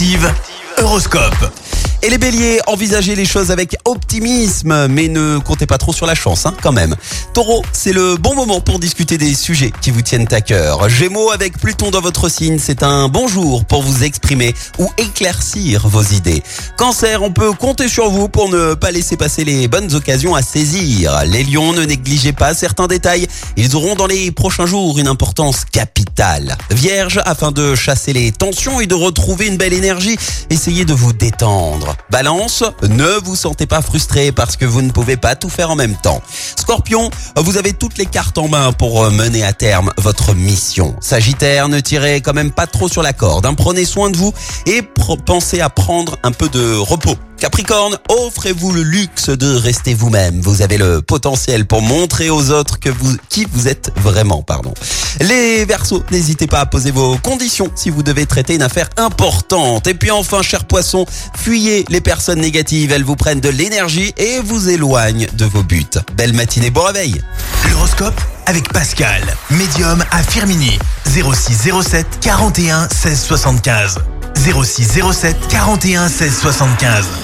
Active Horoscope. Et les béliers, envisagez les choses avec optimisme, mais ne comptez pas trop sur la chance, hein, quand même. Taureau, c'est le bon moment pour discuter des sujets qui vous tiennent à cœur. Gémeaux, avec Pluton dans votre signe, c'est un bon jour pour vous exprimer ou éclaircir vos idées. Cancer, on peut compter sur vous pour ne pas laisser passer les bonnes occasions à saisir. Les lions, ne négligez pas certains détails. Ils auront dans les prochains jours une importance capitale. Vierge, afin de chasser les tensions et de retrouver une belle énergie, essayez de vous détendre. Balance, ne vous sentez pas frustré parce que vous ne pouvez pas tout faire en même temps. Scorpion, vous avez toutes les cartes en main pour mener à terme votre mission. Sagittaire, ne tirez quand même pas trop sur la corde. hein. Prenez soin de vous et pensez à prendre un peu de repos. Capricorne, offrez-vous le luxe de rester vous-même. Vous avez le potentiel pour montrer aux autres que vous, qui vous êtes vraiment, pardon. Les Verseaux, n'hésitez pas à poser vos conditions si vous devez traiter une affaire importante. Et puis enfin, cher poisson, fuyez les personnes négatives. Elles vous prennent de l'énergie et vous éloignent de vos buts. Belle matinée, bon réveil. L'horoscope avec Pascal, médium à Firmini. 06 07 41 16 75. 06 07 41 16 75.